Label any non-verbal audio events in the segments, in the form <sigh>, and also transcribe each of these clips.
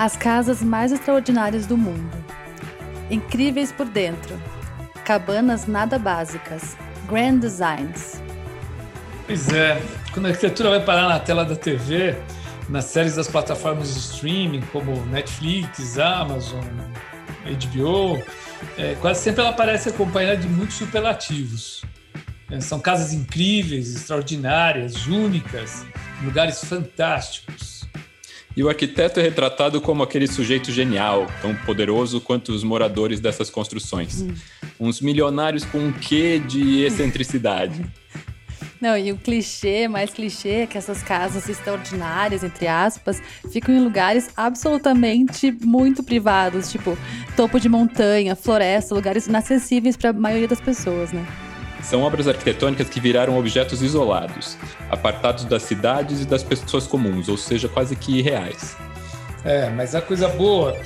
As casas mais extraordinárias do mundo. Incríveis por dentro. Cabanas nada básicas. Grand designs. Pois é, quando a arquitetura vai parar na tela da TV, nas séries das plataformas de streaming, como Netflix, Amazon, HBO, é, quase sempre ela aparece acompanhada de muitos superlativos. É, são casas incríveis, extraordinárias, únicas, lugares fantásticos. E o arquiteto é retratado como aquele sujeito genial, tão poderoso quanto os moradores dessas construções. Hum. Uns milionários com um quê de excentricidade. <laughs> Não, e o clichê, mais clichê, é que essas casas extraordinárias, entre aspas, ficam em lugares absolutamente muito privados, tipo topo de montanha, floresta, lugares inacessíveis para a maioria das pessoas, né? São obras arquitetônicas que viraram objetos isolados, apartados das cidades e das pessoas comuns, ou seja, quase que irreais. É, mas a coisa boa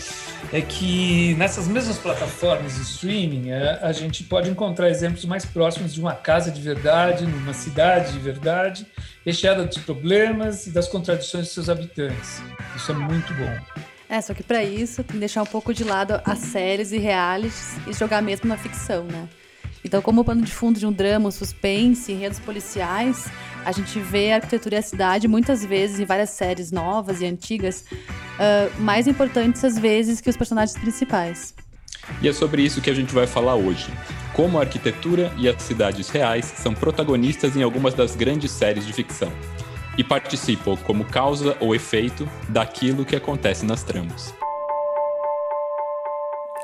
é que nessas mesmas plataformas de streaming é, a gente pode encontrar exemplos mais próximos de uma casa de verdade, numa cidade de verdade, recheada dos problemas e das contradições de seus habitantes. Isso é muito bom. É, só que para isso tem que deixar um pouco de lado as séries e realities e jogar mesmo na ficção, né? Então, como pano de fundo de um drama, um suspense, enredos policiais, a gente vê a arquitetura e a cidade muitas vezes em várias séries novas e antigas, uh, mais importantes às vezes que os personagens principais. E é sobre isso que a gente vai falar hoje. Como a arquitetura e as cidades reais são protagonistas em algumas das grandes séries de ficção e participam como causa ou efeito daquilo que acontece nas tramas.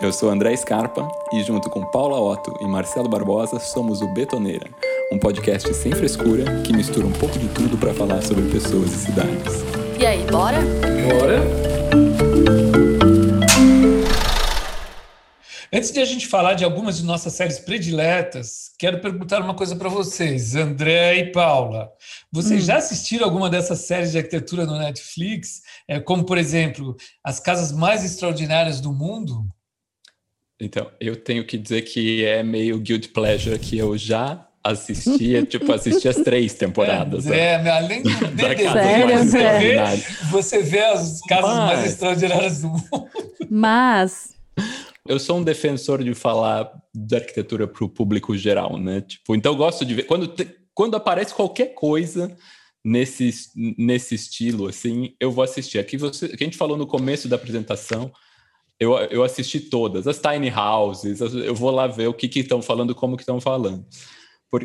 Eu sou André Scarpa e, junto com Paula Otto e Marcelo Barbosa, somos o Betoneira, um podcast sem frescura que mistura um pouco de tudo para falar sobre pessoas e cidades. E aí, bora? Bora! Antes de a gente falar de algumas de nossas séries prediletas, quero perguntar uma coisa para vocês, André e Paula. Vocês hum. já assistiram alguma dessas séries de arquitetura no Netflix? É, como, por exemplo, As Casas Mais Extraordinárias do Mundo? Então, eu tenho que dizer que é meio guilt pleasure que eu já assistia, tipo, assisti as três temporadas. É, é além do DVD, você, vê, você vê as casas Mas... mais extraordinárias do mundo. Mas... Eu sou um defensor de falar da arquitetura para o público geral, né? Tipo, então eu gosto de ver... Quando, te, quando aparece qualquer coisa nesse, nesse estilo, assim, eu vou assistir. Aqui você, que a gente falou no começo da apresentação eu, eu assisti todas, as tiny houses, eu vou lá ver o que estão falando, como que estão falando.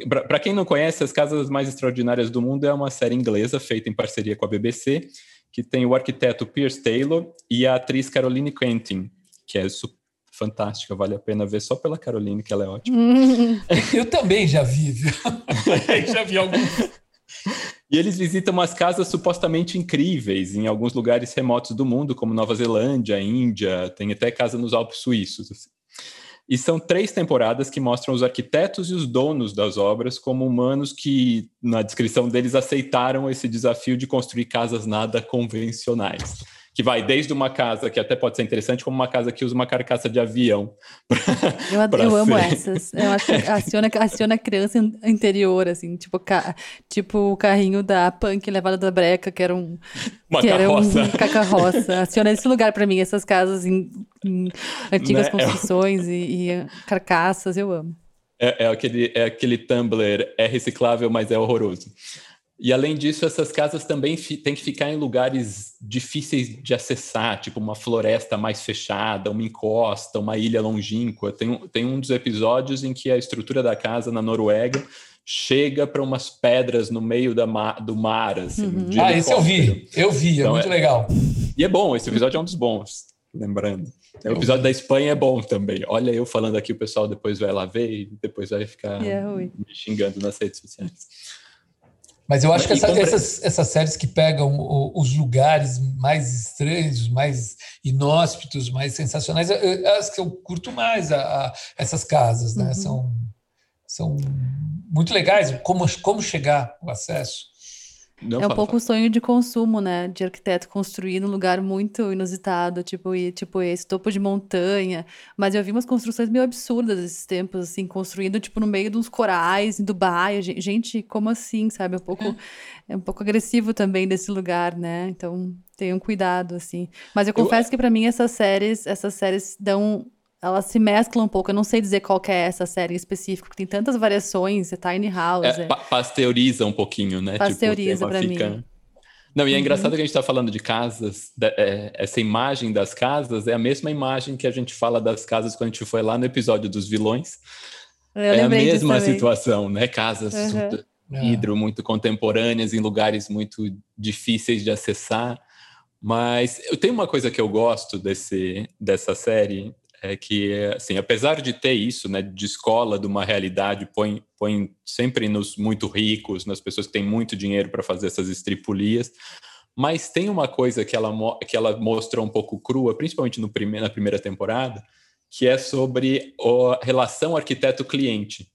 Para quem não conhece, As Casas Mais Extraordinárias do Mundo é uma série inglesa feita em parceria com a BBC, que tem o arquiteto Pierce Taylor e a atriz Caroline Quentin, que é fantástica, vale a pena ver só pela Caroline, que ela é ótima. <laughs> eu também já vi, viu? <laughs> <laughs> já vi alguns. E eles visitam umas casas supostamente incríveis em alguns lugares remotos do mundo, como Nova Zelândia, Índia, tem até casa nos Alpes Suíços. Assim. E são três temporadas que mostram os arquitetos e os donos das obras como humanos que, na descrição deles, aceitaram esse desafio de construir casas nada convencionais que vai desde uma casa que até pode ser interessante, como uma casa que usa uma carcaça de avião. <laughs> Pra, eu, eu amo essas. Eu acho que aciona, aciona a criança interior, assim, tipo, ca, tipo o carrinho da punk levado da breca, que era um. Uma que carroça. Era um cacarroça. <laughs> Aciona esse lugar para mim, essas casas em, em antigas né? construções e, e, carcaças, eu amo. É, é, aquele, é aquele Tumblr, é reciclável, mas é horroroso. E além disso, essas casas também têm que ficar em lugares difíceis de acessar, tipo uma floresta mais fechada, uma encosta, uma ilha longínqua. Tem, tem um dos episódios em que a estrutura da casa na Noruega chega para umas pedras no meio da ma do mar. Assim, uhum. Ah, esse eu vi, eu vi, é então, muito é... legal. E é bom, esse episódio é um dos bons, lembrando. O episódio da Espanha é bom também. Olha eu falando aqui, o pessoal depois vai lá ver e depois vai ficar é me xingando nas redes sociais. Mas eu acho que essa, essas, essas séries que pegam os lugares mais estranhos, mais inóspitos, mais sensacionais, as que eu curto mais a, a essas casas, né? Uhum. São, são muito legais. Como, como chegar o acesso. Não, é um pouco o sonho de consumo, né? De arquiteto construir num lugar muito inusitado, tipo, e, tipo esse topo de montanha. Mas eu vi umas construções meio absurdas esses tempos, assim, construindo, tipo, no meio de uns corais em Dubai. Gente, como assim, sabe? É um pouco, é, é um pouco agressivo também desse lugar, né? Então, tenham cuidado, assim. Mas eu confesso eu... que para mim essas séries, essas séries dão elas se mesclam um pouco. Eu não sei dizer qual é essa série em específico, tem tantas variações, é Tiny House. É, é... Pa pasteuriza um pouquinho, né? Tipo, pasteuriza tipo, pra fica... mim. Não, e é uhum. engraçado que a gente está falando de casas, é, essa imagem das casas é a mesma imagem que a gente fala das casas quando a gente foi lá no episódio dos vilões. Eu é a mesma situação, né? Casas uhum. hidro muito contemporâneas em lugares muito difíceis de acessar. Mas eu tenho uma coisa que eu gosto desse, dessa série, é que, assim, apesar de ter isso, né, de escola, de uma realidade, põe, põe sempre nos muito ricos, nas pessoas que têm muito dinheiro para fazer essas estripulias, mas tem uma coisa que ela, que ela mostrou um pouco crua, principalmente no prime na primeira temporada, que é sobre a relação arquiteto-cliente.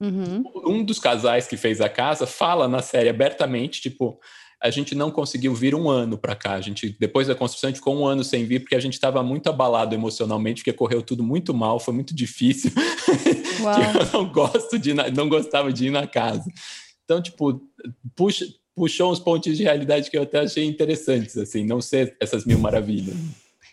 Uhum. Um dos casais que fez a casa fala na série abertamente, tipo, a gente não conseguiu vir um ano para cá. A gente, depois da construção, a gente ficou um ano sem vir, porque a gente estava muito abalado emocionalmente, porque correu tudo muito mal, foi muito difícil. <laughs> eu não gosto de não gostava de ir na casa. Então, tipo, puxa, puxou uns pontos de realidade que eu até achei interessantes, assim, não ser essas mil maravilhas.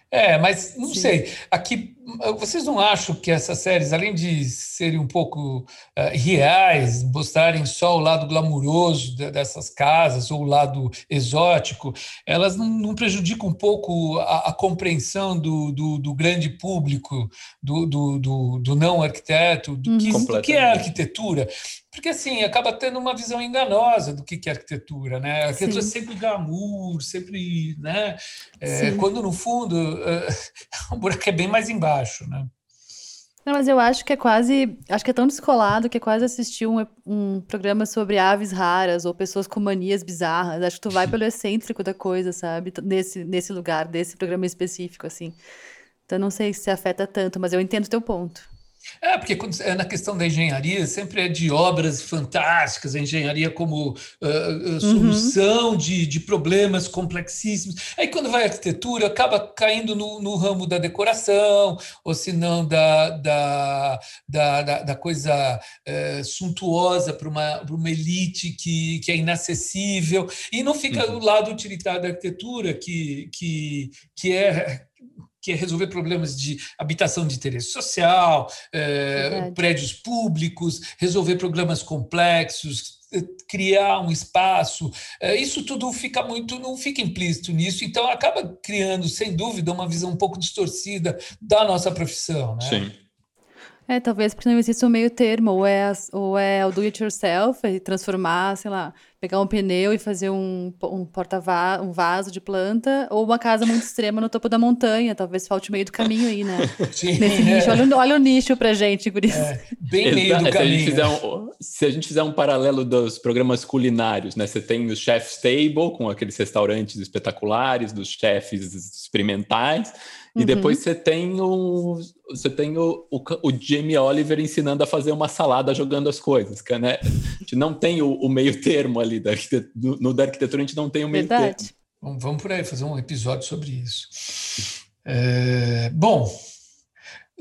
É, mas não Sim. sei. Aqui, vocês não acham que essas séries, além de serem um pouco uh, reais, mostrarem só o lado glamuroso de, dessas casas ou o lado exótico, elas não, não prejudicam um pouco a, a compreensão do, do, do, grande público, do, do, do não arquiteto, do que, do que é arquitetura? porque assim acaba tendo uma visão enganosa do que é arquitetura, né? A arquitetura Sim. sempre glamour, sempre, né? É, quando no fundo uh, <laughs> o buraco é bem mais embaixo, né? Não, mas eu acho que é quase. Acho que é tão descolado que é quase assistir um, um programa sobre aves raras ou pessoas com manias bizarras. Acho que tu vai pelo excêntrico da coisa, sabe? Nesse, nesse lugar, desse programa específico, assim. Então não sei se afeta tanto, mas eu entendo o teu ponto. É, porque quando é na questão da engenharia, sempre é de obras fantásticas, a engenharia como uh, solução uhum. de, de problemas complexíssimos. Aí, quando vai a arquitetura, acaba caindo no, no ramo da decoração, ou se não da, da, da, da, coisa uh, suntuosa para uma, uma elite que, que é inacessível, e não fica uhum. o lado utilitário da arquitetura, que, que, que é que é resolver problemas de habitação de interesse social, é, prédios públicos, resolver problemas complexos, eh, criar um espaço, é, isso tudo fica muito, não fica implícito nisso, então acaba criando, sem dúvida, uma visão um pouco distorcida da nossa profissão. Né? Sim. É, talvez porque não existe um meio termo, ou é, ou é o do it yourself, e transformar, sei lá, pegar um pneu e fazer um, um porta-vaso, um vaso de planta, ou uma casa muito extrema no topo da montanha, talvez falte o meio do caminho aí, né? <laughs> Sim, Nesse é. nicho. Olha, olha, o nicho pra gente, por isso. É, bem meio do caminho. Se a, gente fizer um, se a gente fizer um paralelo dos programas culinários, né? Você tem o Chef's Table, com aqueles restaurantes espetaculares, dos chefes experimentais, e uhum. depois você tem o você tem o, o, o, Jamie Oliver ensinando a fazer uma salada jogando as coisas, que, né? A gente não tem o, o meio termo ali da no, no, da arquitetura a gente não tem o meio Verdade. termo. Vamos, vamos por aí fazer um episódio sobre isso. É, bom,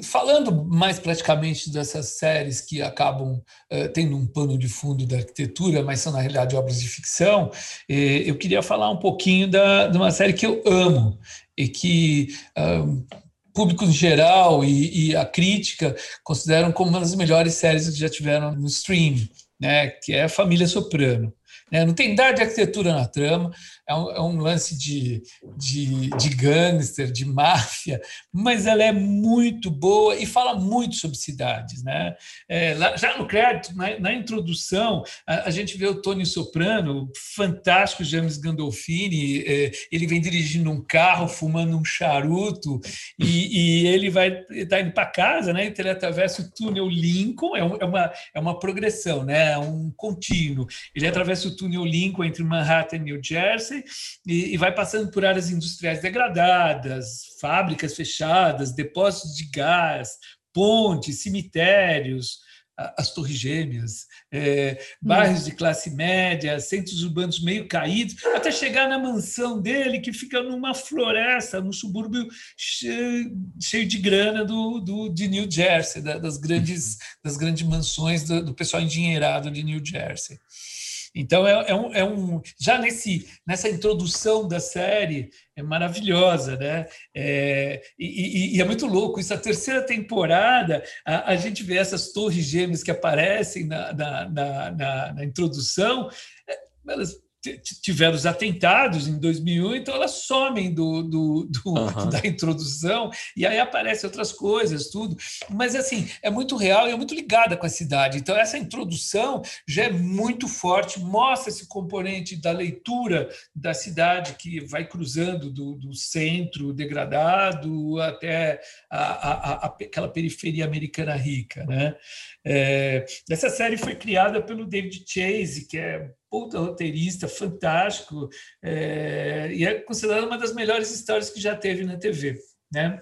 falando mais praticamente dessas séries que acabam uh, tendo um pano de fundo da arquitetura, mas são na realidade obras de ficção, eh, eu queria falar um pouquinho da, de uma série que eu amo e que um, público em geral e, e, a crítica consideram como uma das melhores séries que já tiveram no stream, né, que é Família Soprano. Né? Não tem nada de arquitetura na trama, é um, é um lance de, de, de gangster, de <laughs> máfia, mas ela é muito boa e fala muito sobre cidades. Né? É, lá, já no crédito, na, na introdução, a, a, gente vê o Tony Soprano, fantástico James Gandolfini, é, ele vem dirigindo um carro, fumando um charuto, e, e ele vai tá indo para casa, né? ele atravessa o túnel Lincoln, é, um, é, uma, é uma progressão, né? é um contínuo. Ele atravessa o túnel Lincoln entre Manhattan e New Jersey, e, e vai passando por áreas industriais degradadas, fábricas fechadas, depósitos de gás, pontes, cemitérios, as Torres Gêmeas, é, bairros de classe média, centros urbanos meio caídos, até chegar na mansão dele, que fica numa floresta, num subúrbio cheio, cheio de grana do, do, de New Jersey, das, grandes, das grandes mansões do, do pessoal endinheirado de New Jersey. Então, é, é, um, é, um, já nesse, nessa introdução da série, é maravilhosa, né? É, e, e, é muito louco. Isso, a terceira temporada, a, a gente vê essas torres gêmeas que aparecem na, na, na, na introdução, é, elas tiveram os atentados em 2001, então elas somem do, do, do uhum. <laughs> da introdução e aí aparecem outras coisas, tudo. Mas assim é muito real e é muito ligada com a cidade. Então essa introdução já é muito forte, mostra esse componente da leitura da cidade que vai cruzando do, do centro degradado até a, a, a, aquela periferia americana rica, né? É, essa série foi criada pelo David Chase, que é puta roteirista, fantástico, é, e é considerada uma das melhores histórias que já teve na TV, né?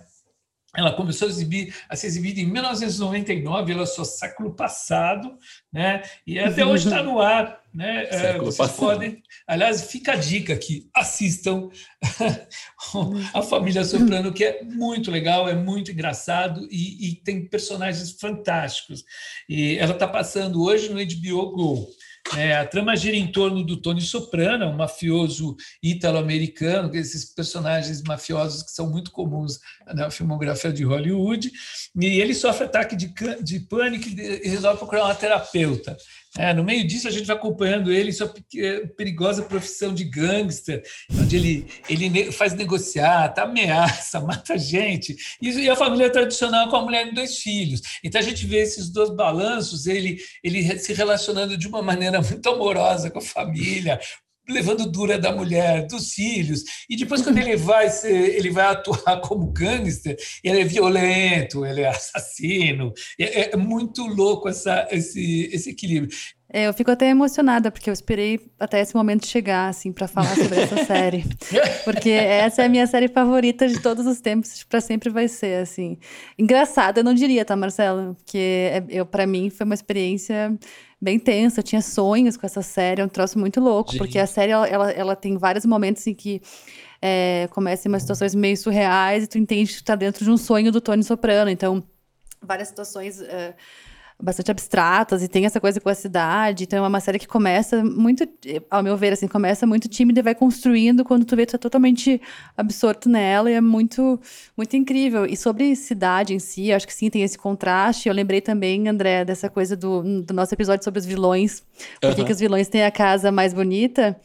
Ela começou a, exibir, a ser exibida em 1999, ela só século passado, né? E até hoje está no ar, né? É, século Vocês passado. podem, aliás, fica a dica aqui, assistam <laughs> a Família Soprano, que é muito legal, é muito engraçado e, e tem personagens fantásticos. E ela está passando hoje no HBO Go. É, a trama gira em torno do Tony Soprano, um mafioso italo-americano, esses personagens mafiosos que são muito comuns na filmografia de Hollywood, e ele sofre ataque de, de pânico e resolve procurar uma terapeuta. É, no meio disso, a gente vai acompanhando ele em sua perigosa profissão de gangster, onde ele, ele faz negociar, ameaça, <laughs> mata gente. E, a família tradicional com a mulher e dois filhos. Então, a gente vê esses dois balanços, ele, ele se relacionando de uma maneira muito amorosa com a família, levando dura da mulher, dos filhos, e depois quando ele vai ser, ele vai atuar <laughs> como gangster, ele é violento, ele é assassino, é, é muito louco essa, esse, esse equilíbrio. É, eu fico até emocionada, porque eu esperei até esse momento chegar, assim, para falar sobre essa <laughs> série. Porque essa é a minha série favorita de todos os tempos, para sempre vai ser, assim. Engraçada, eu não diria, tá, Marcelo? Porque é, eu, para mim foi uma experiência bem tensa, eu tinha sonhos com essa série, é um troço muito louco, porque a série, ela, ela, ela, tem vários momentos em que é, começa em umas situações meio surreais e tu entende que tu tá dentro de um sonho do Tony Soprano, então várias situações... Uh, bastante abstratas e tem essa coisa com a cidade. Então é uma série que começa muito, ao meu ver, assim, começa muito tímida e vai construindo quando tu vê tu tá totalmente absorto nela e é muito muito incrível. E sobre cidade em si, acho que sim, tem esse contraste. Eu lembrei também, André, dessa coisa do, do nosso episódio sobre os vilões. Por que, que os vilões têm a casa mais bonita?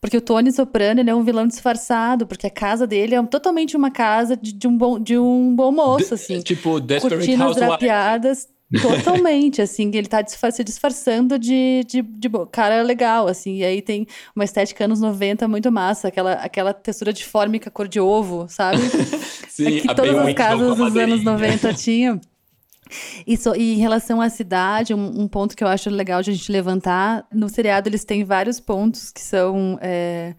Porque o Tony Soprano, ele é um vilão disfarçado, porque a casa dele é totalmente uma casa de, de um, bom, de um bom moço, assim. Tipo, Desperate Cortinas drapeadas, <laughs> Totalmente, assim, ele tá se disfarçando de, de, de, cara legal, assim, e aí tem uma estética anos 90 muito massa, aquela, aquela textura de fórmica cor de ovo, sabe? <laughs> Sim, é que todas as casas dos anos 90 tinham. E, so, e, em relação à cidade, um, um, ponto que eu acho legal de a gente levantar, no seriado eles têm vários pontos que são é,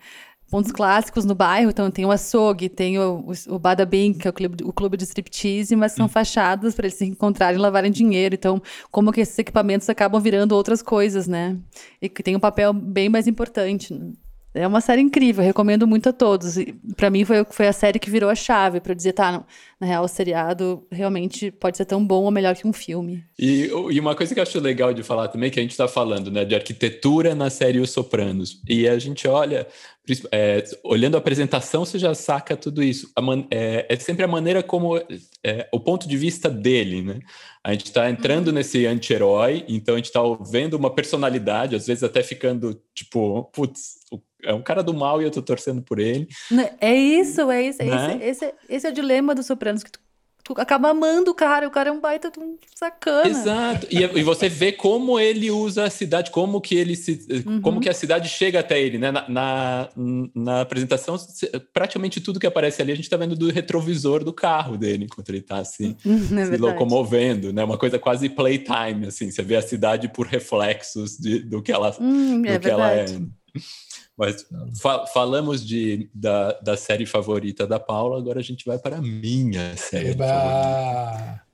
pontos clássicos no bairro. Então, tem o açougue, tem o, o, o Bada Bing, que é o clube, o clube de striptease, mas são hum. fachadas para eles se encontrarem e lavarem dinheiro. Então, como que esses equipamentos acabam virando outras coisas, né? E que tem um papel bem mais importante. É uma série incrível, recomendo muito a todos. Para mim foi, foi a série que virou a chave para dizer, tá, na real, o seriado realmente pode ser tão bom ou melhor que um filme. E, e uma coisa que eu acho legal de falar também, que a gente está falando, né, de arquitetura na série Os Sopranos. E a gente olha, é, olhando a apresentação, você já saca tudo isso. Man, é, é, sempre a maneira como, é, o ponto de vista dele, né? A gente está entrando uhum. nesse anti-herói, então a gente está vendo uma personalidade, às vezes até ficando tipo, putz, é um cara do mal e eu tô torcendo por ele. Né, é isso, é isso. Né? Esse, esse, esse, é o dilema dos Sopranos, que tu, tu, acaba amando o cara, o cara é um baita de um sacana. Exato. E, e, você vê como ele usa a cidade, como que ele se. Uhum. como que a cidade chega até ele, né? Na, na, na, apresentação, praticamente tudo que aparece ali, a gente tá vendo do retrovisor do carro dele, enquanto ele tá assim, é se locomovendo, né? Uma coisa quase playtime, assim. Você vê a cidade por reflexos de, do que ela, hum, é do que ela é. <laughs> Mas fa falamos de, da, da série favorita da Paula, agora a gente vai para a minha série Eba! favorita.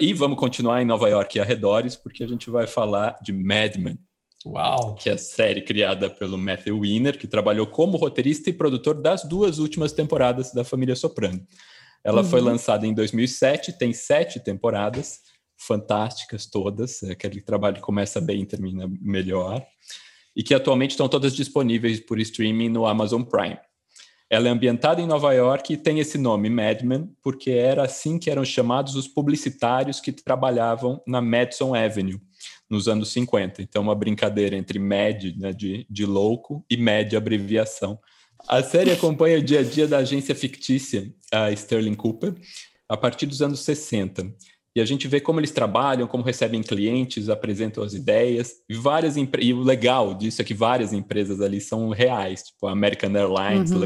e vamos continuar em Nova York e arredores, porque a gente vai falar de Mad Men. Uau! Que é a série criada pelo Matthew Weiner, que trabalhou como roteirista e produtor das duas últimas temporadas da Família Soprano. Ela uhum. foi lançada em 2007, tem sete temporadas, fantásticas todas. É aquele trabalho que começa bem e termina melhor. E que atualmente estão todas disponíveis por streaming no Amazon Prime. Ela é ambientada em Nova York e tem esse nome, Mad Men, porque era assim que eram chamados os publicitários que trabalhavam na Madison Avenue nos anos 50. Então, uma brincadeira entre Mad, né, de, de louco, e Mad, abreviação. A série acompanha o dia a dia da agência fictícia, a Sterling Cooper, a partir dos anos 60. E a gente vê como eles trabalham, como recebem clientes, apresentam as ideias. E várias e o legal disso é que várias empresas ali são reais, tipo a American Airlines, uhum.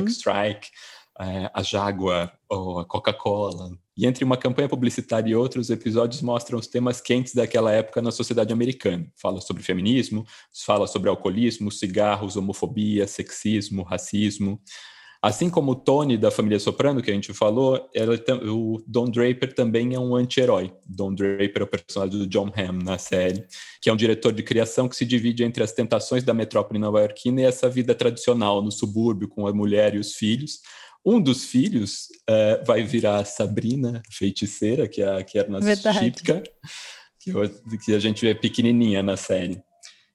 É, a Jaguar, ou a Coca-Cola. E entre uma campanha publicitária e outros, episódios mostram os temas quentes daquela época na sociedade americana. Fala sobre feminismo, fala sobre alcoolismo, cigarros, homofobia, sexismo, racismo. Assim como o Tony da família Soprano, que a gente falou, ela, o Don Draper também é um anti-herói. Don Draper é o personagem do John Hamm na série, que é um diretor de criação que se divide entre as tentações da metrópole nova-iorquina e essa vida tradicional no subúrbio com a mulher e os filhos. Um dos filhos uh, vai virar Sabrina, feiticeira, que é, que era nossa Chipka, que, que a gente vê pequenininha na série.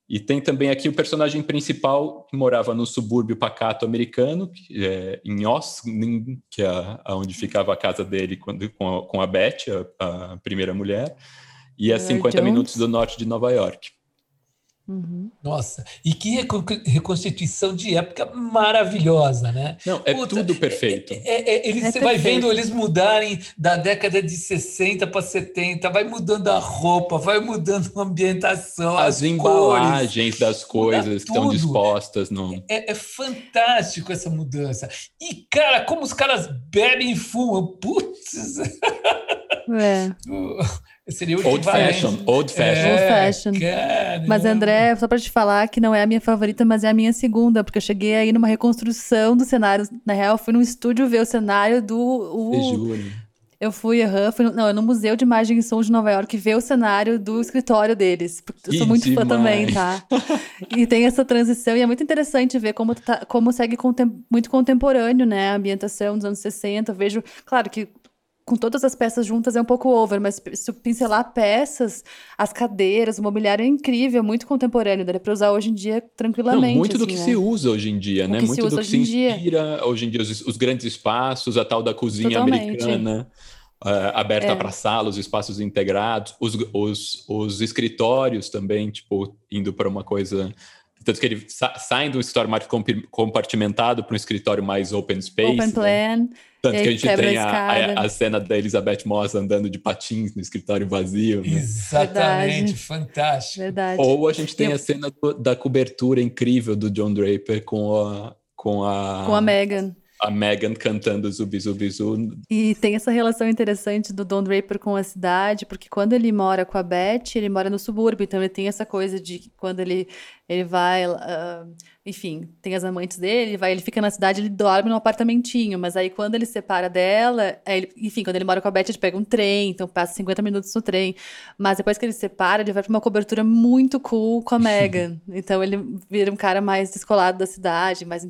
E tem também aqui o personagem principal que morava no subúrbio pacato americano, é, em Oss, que é onde ficava a casa dele quando, com, a, com a Beth, a, a primeira mulher, e a 50 Jones. minutos do norte de Nova York. Uhum. Nossa, e que reconstituição de época maravilhosa, né? Não, é Puta, tudo perfeito. É, é, é eles, é você perfeito. vai vendo eles mudarem da década de 60 para 70, vai mudando a roupa, vai mudando a ambientação, as, as embalagens cores, das coisas que estão dispostas. No... É, é, fantástico essa mudança. E, cara, como os caras bebem e fumam, putz! <laughs> É. <laughs> Seria o old fashion, old fashion. É, old fashion. Mas André, só para te falar que não é a minha favorita, mas é a minha segunda, porque eu cheguei aí numa reconstrução do cenário. Na real, eu fui no estúdio ver o cenário do. O... Eu fui, uhum, fui no, não, no Museu de Imagem e Som de Nova York ver o cenário do escritório deles. Eu sou muito demais. fã também, tá? e tem essa transição, e é muito interessante ver como, tá, como segue contem muito contemporâneo, né? A ambientação dos anos 60. Eu vejo, claro que com todas as peças juntas é um pouco over, mas se pincelar peças, as cadeiras, o mobiliário é incrível, muito contemporâneo, daria para usar hoje em dia tranquilamente. Não, muito assim, do que né? se usa hoje em dia, o né? Muito do que se inspira dia. hoje em dia, os, os, grandes espaços, a tal da cozinha Totalmente. americana. Uh, aberta é. para sala, os espaços integrados, os, os, os escritórios também, tipo, indo para uma coisa tanto que ele sa saem do escritório mais compartimentado para um escritório mais open space. Open né? plan. Né? Tanto que a gente tem a, a, a, cena da Elizabeth Moss andando de patins no escritório vazio. Né? Exatamente, Verdade. fantástico. Verdade. Ou a gente tem Eu... a cena do, da cobertura incrível do John Draper com a. Com a, com a Megan a Megan cantando Zubi Zubi Zu. E tem essa relação interessante do Don Draper com a cidade, porque quando ele mora com a Beth, ele mora no subúrbio, então ele tem essa coisa de que quando ele, ele vai, uh, enfim, tem as amantes dele, ele, vai, ele fica na cidade, ele dorme num apartamentinho, mas aí quando ele separa dela, ele, enfim, quando ele mora com a Beth, ele pega um trem, então passa 50 minutos no trem, mas depois que ele separa, ele vai para uma cobertura muito cool com a <laughs> Megan, então ele vira um cara mais descolado da cidade, mais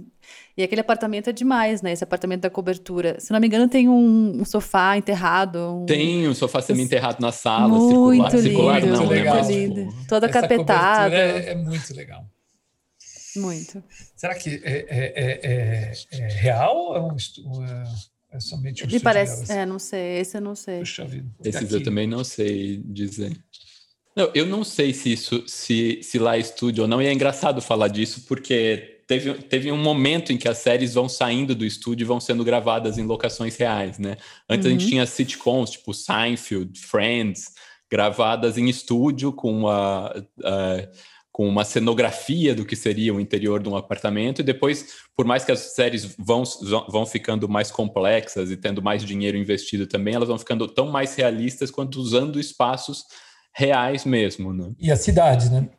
e aquele apartamento é demais, né? Esse apartamento da cobertura. Se não me engano, tem um, um sofá enterrado. Um... Tem um sofá semi-enterrado na sala, muito circular. Lindo, circular não, legal. Né? Lindo. Toda Essa capetada. É, é, muito legal. Muito. Será que é, é, é, é real ou é, um, é somente um Ele parece, é, não sei, esse eu não sei. Puxa vida. Esses eu também não sei dizer. Não, eu não sei se isso, se, se lá é estúdio ou não, e é engraçado falar disso, porque teve, teve um momento em que as séries vão saindo do estúdio e vão sendo gravadas em locações reais, né? Antes uhum. a gente uhum. tinha sitcoms, tipo Seinfeld, Friends, gravadas em estúdio com a, a com uma cenografia do que seria o interior de um apartamento, e depois, por mais que as séries vão, vão ficando mais complexas e tendo mais dinheiro investido também, elas vão ficando tão mais realistas quanto usando espaços reais mesmo, né? E a cidade, né?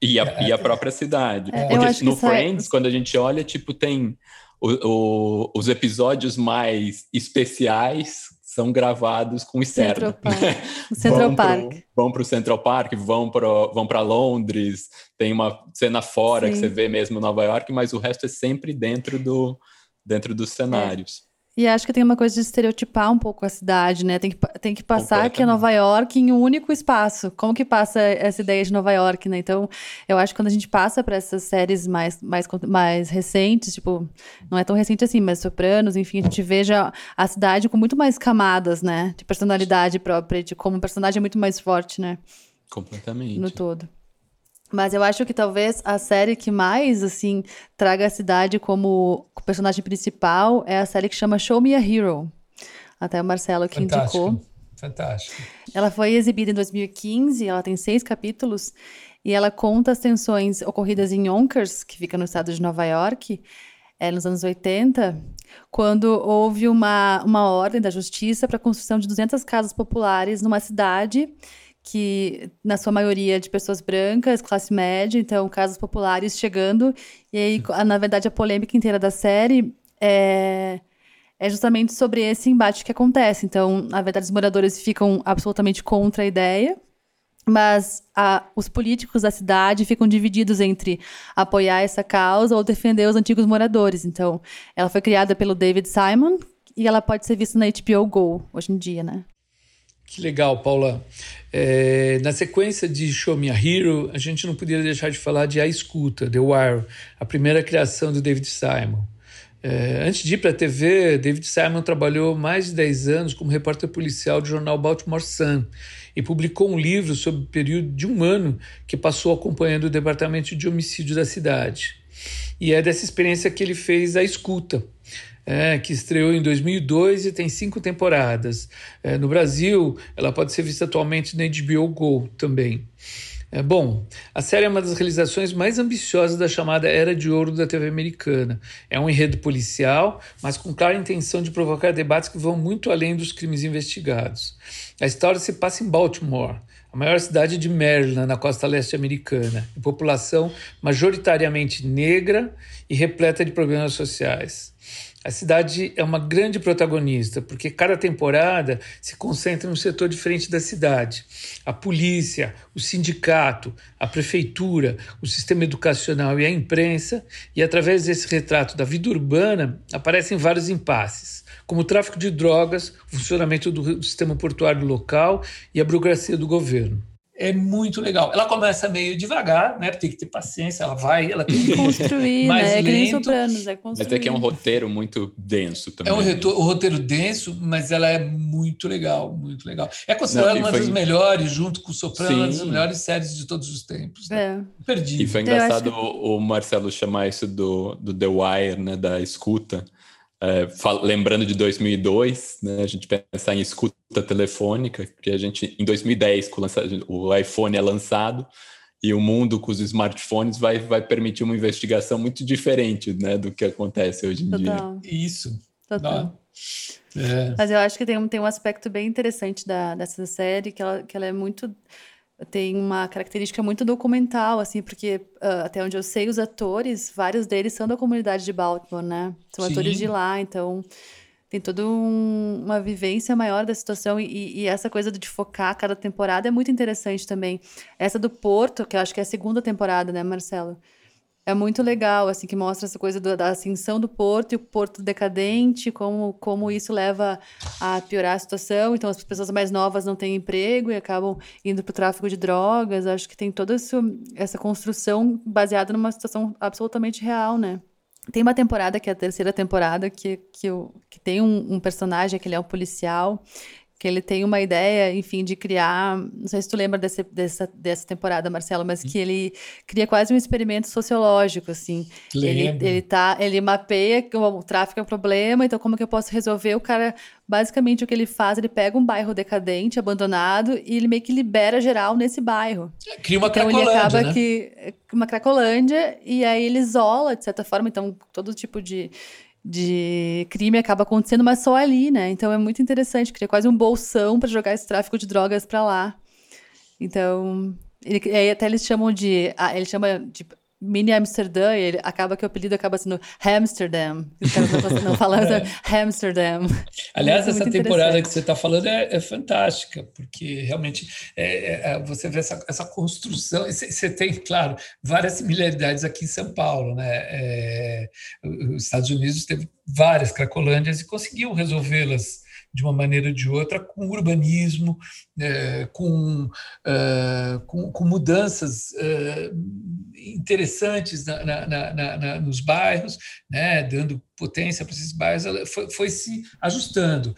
E a, e a própria cidade. É, Porque no Friends, é... quando a gente olha, tipo, tem o, o, os episódios mais especiais são gravados com externo. <laughs> Central Park. Central Park. Vão para o Central Park, vão para vão Londres, tem uma cena fora Sim. que você vê mesmo Nova York, mas o resto é sempre dentro, do, dentro dos cenários. É. E acho que tem uma coisa de estereotipar um pouco a cidade, né? Tem que, tem que passar que é Nova York em um único espaço. Como que passa essa ideia de Nova York, né? Então, eu acho que quando a gente passa para essas séries mais, mais, mais recentes, tipo, não é tão recente assim, mas Sopranos, enfim, a gente veja a cidade com muito mais camadas, né? De personalidade própria, de como o personagem é muito mais forte, né? Completamente. No todo. Mas eu acho que talvez a série que mais, assim, traga a cidade como personagem principal é a série que chama Show Me a Hero. Até o Marcelo que Fantástico. indicou. Fantástico. Ela foi exibida em 2015, ela tem seis capítulos, e ela conta as tensões ocorridas em Yonkers, que fica no estado de Nova York, é, nos anos 80, quando houve uma, uma ordem da justiça para a construção de 200 casas populares numa cidade que na sua maioria de pessoas brancas, classe média, então casas populares chegando. E aí, na verdade, a polêmica inteira da série é, é justamente sobre esse embate que acontece. Então, na verdade, os moradores ficam absolutamente contra a ideia, mas a, os políticos da cidade ficam divididos entre apoiar essa causa ou defender os antigos moradores. Então, ela foi criada pelo David Simon e ela pode ser vista na HBO Go hoje em dia, né? Que legal, Paula. É, na sequência de Show Me a Hero, a gente não podia deixar de falar de A Escuta, The Wire, a primeira criação do David Simon. É, antes de ir para a TV, David Simon trabalhou mais de 10 anos como repórter policial do jornal Baltimore Sun e publicou um livro sobre o período de um ano que passou acompanhando o departamento de homicídio da cidade. E é dessa experiência que ele fez A Escuta, é, que estreou em 2002 e tem cinco temporadas. É, no Brasil, ela pode ser vista atualmente na HBO Go também. É, bom, a série é uma das realizações mais ambiciosas da chamada Era de Ouro da TV americana. É um enredo policial, mas com clara intenção de provocar debates que vão muito além dos crimes investigados. A história se passa em Baltimore, a maior cidade de Maryland, na costa leste americana, de população majoritariamente negra e repleta de problemas sociais. A cidade é uma grande protagonista, porque cada temporada se concentra em um setor diferente da cidade. A polícia, o sindicato, a prefeitura, o sistema educacional e a imprensa, e através desse retrato da vida urbana aparecem vários impasses, como o tráfico de drogas, o funcionamento do sistema portuário local e a burocracia do governo é muito legal. Ela começa meio devagar, né? Tem que ter paciência, ela vai, ela tem que <laughs> construir, <laughs> mais né? É lento. Sopranos, é construir. Mas é que é um roteiro muito denso também. É um, retor, um roteiro denso, mas ela é muito legal, muito legal. É considerada uma foi... das melhores, junto com o Sopranos, das melhores séries de todos os tempos. Né? É. Perdi. E foi engraçado que... o Marcelo chamar isso do, do The Wire, né? Da escuta é, lembrando de 2002, né, a gente pensar em escuta telefônica, que a gente, em 2010, o iPhone é lançado e o mundo com os smartphones vai, vai permitir uma investigação muito diferente né, do que acontece hoje em Total. dia. Isso. Total. É. Mas eu acho que tem um, tem um aspecto bem interessante da, dessa série, que ela, que ela é muito tem uma característica muito documental, assim, porque uh, até onde eu sei, os atores, vários deles são da comunidade de Baltimore, né? São Sim. atores de lá, então tem toda um, uma vivência maior da situação e, e, essa coisa de focar cada temporada é muito interessante também. Essa do Porto, que eu acho que é a segunda temporada, né, Marcelo? É muito legal, assim, que mostra essa coisa do, da ascensão do porto e o porto decadente, como, como isso leva a piorar a situação. Então, as pessoas mais novas não têm emprego e acabam indo para o tráfico de drogas. Acho que tem toda essa construção baseada numa situação absolutamente real, né? Tem uma temporada, que é a terceira temporada, que, que, que tem um, um personagem que ele é um policial que ele tem uma ideia, enfim, de criar. Não sei se tu lembra desse, dessa, dessa temporada, Marcelo, mas que ele cria quase um experimento sociológico, assim. Ele, ele, tá, ele mapeia que o tráfico é um problema, então como que eu posso resolver? O cara, basicamente, o que ele faz, ele pega um bairro decadente, abandonado, e ele meio que libera geral nesse bairro. Cria uma então, cracolândia, ele acaba né? que uma cracolândia, e aí ele isola, de certa forma, então, todo tipo de de crime acaba acontecendo, mas só ali, né? Então é muito interessante, cria quase um bolsão para jogar esse tráfico de drogas para lá. Então, ele, aí até eles chamam de, ah, ele chama de mini Amsterdã, e ele acaba que o apelido acaba sendo Hamsterdam. Os caras não, não falando é. Hamsterdam. Aliás, essa temporada que você está falando é, é, fantástica, porque realmente é, é, é você vê essa, essa construção. Você tem, claro, várias similaridades aqui em São Paulo. Né? É, os Estados Unidos teve várias cracolândias e conseguiu resolvê-las de uma maneira ou de outra com urbanismo, é, com, é, com, com, mudanças é, interessantes na, na, na, nos bairros, né, dando potência para esses bairros, ela foi, foi se ajustando.